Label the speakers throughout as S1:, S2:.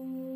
S1: Thank you.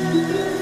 S1: Thank you.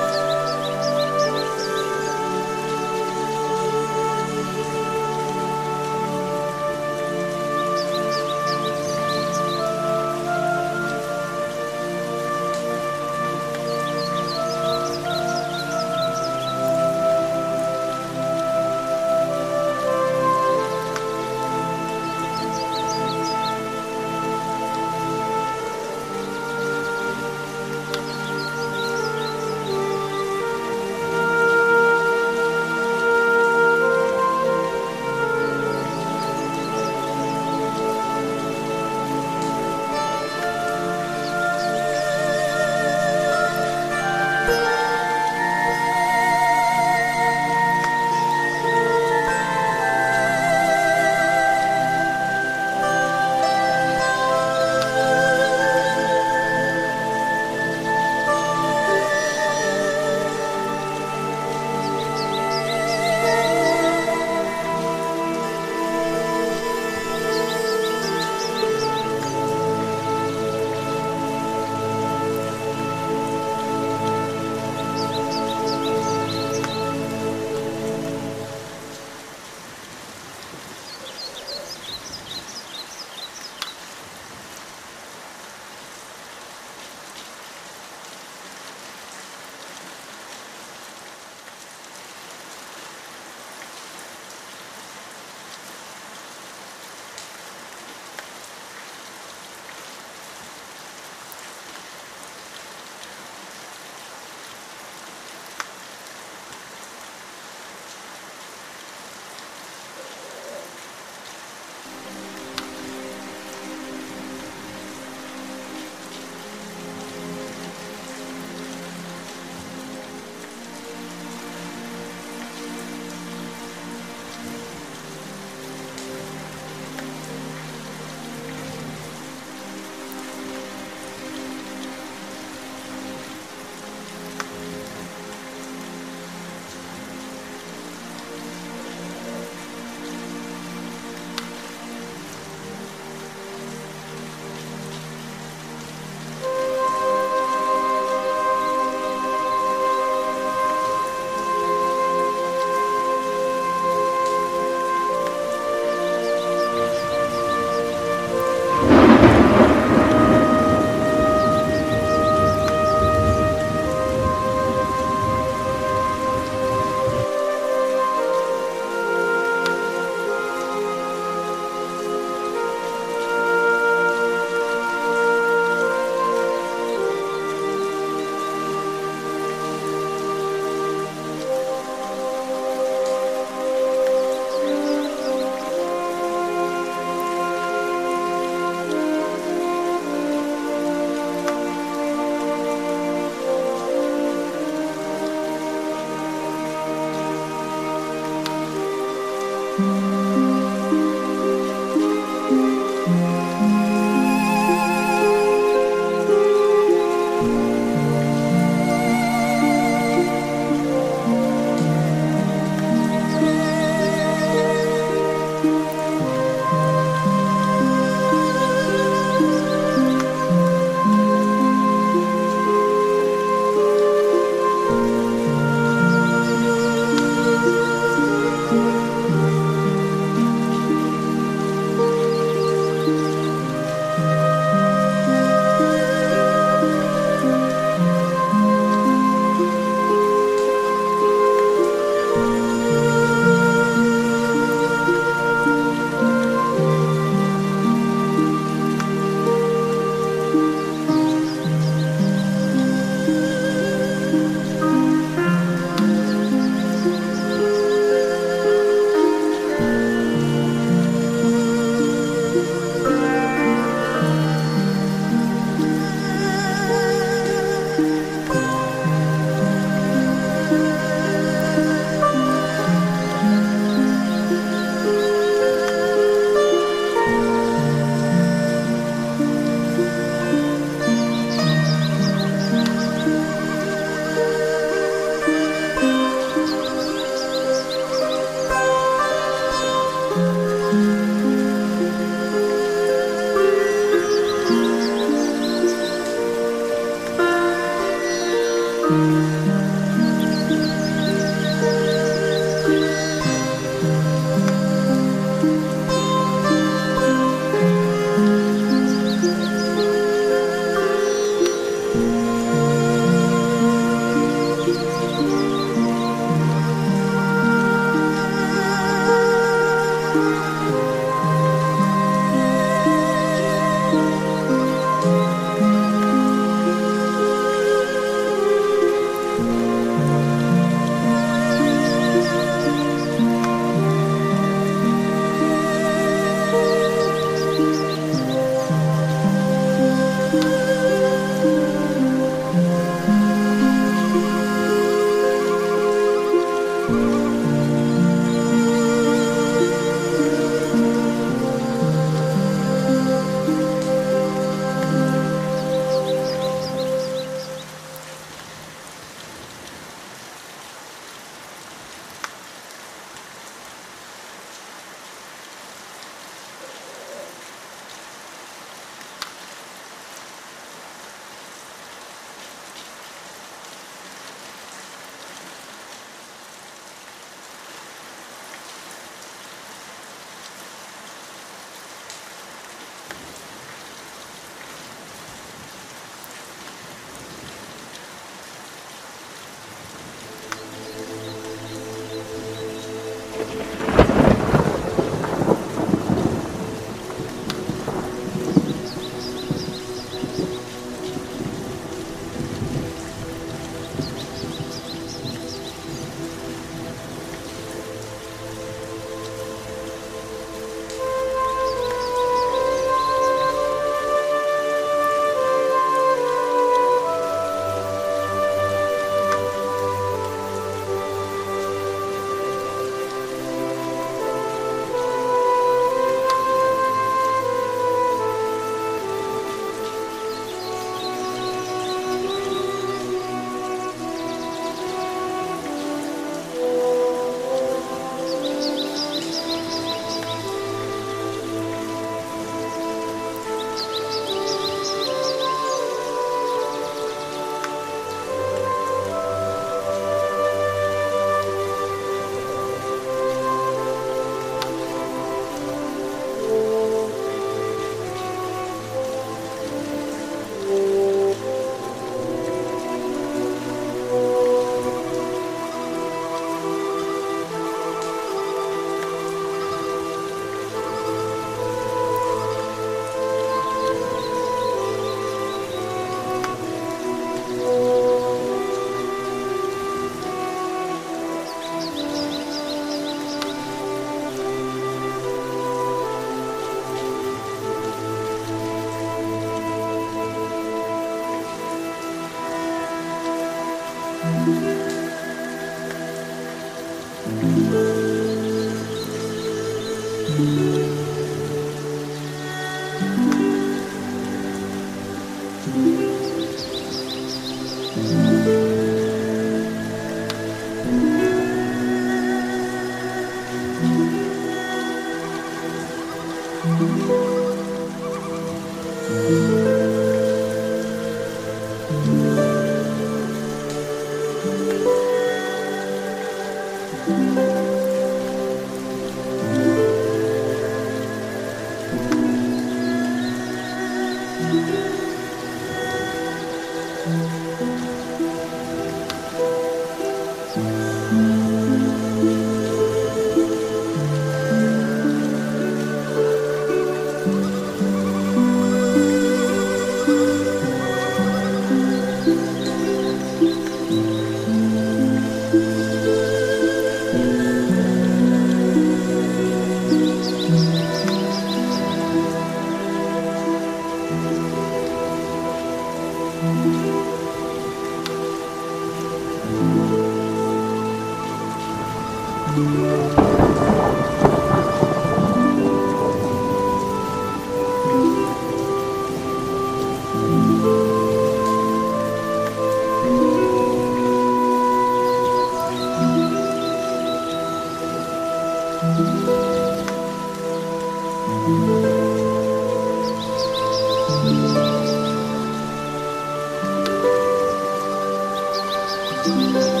S1: Música